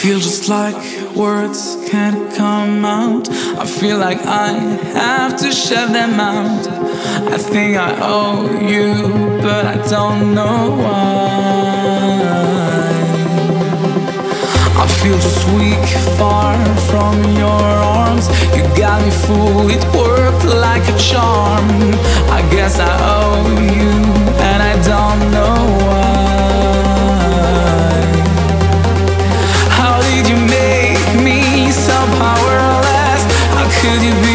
feel just like words can't come out. I feel like I have to shut them out. I think I owe you, but I don't know why. I feel just weak, far from your arms. You got me fooled, it worked like a charm. I guess I owe you, Powerless? How could you be?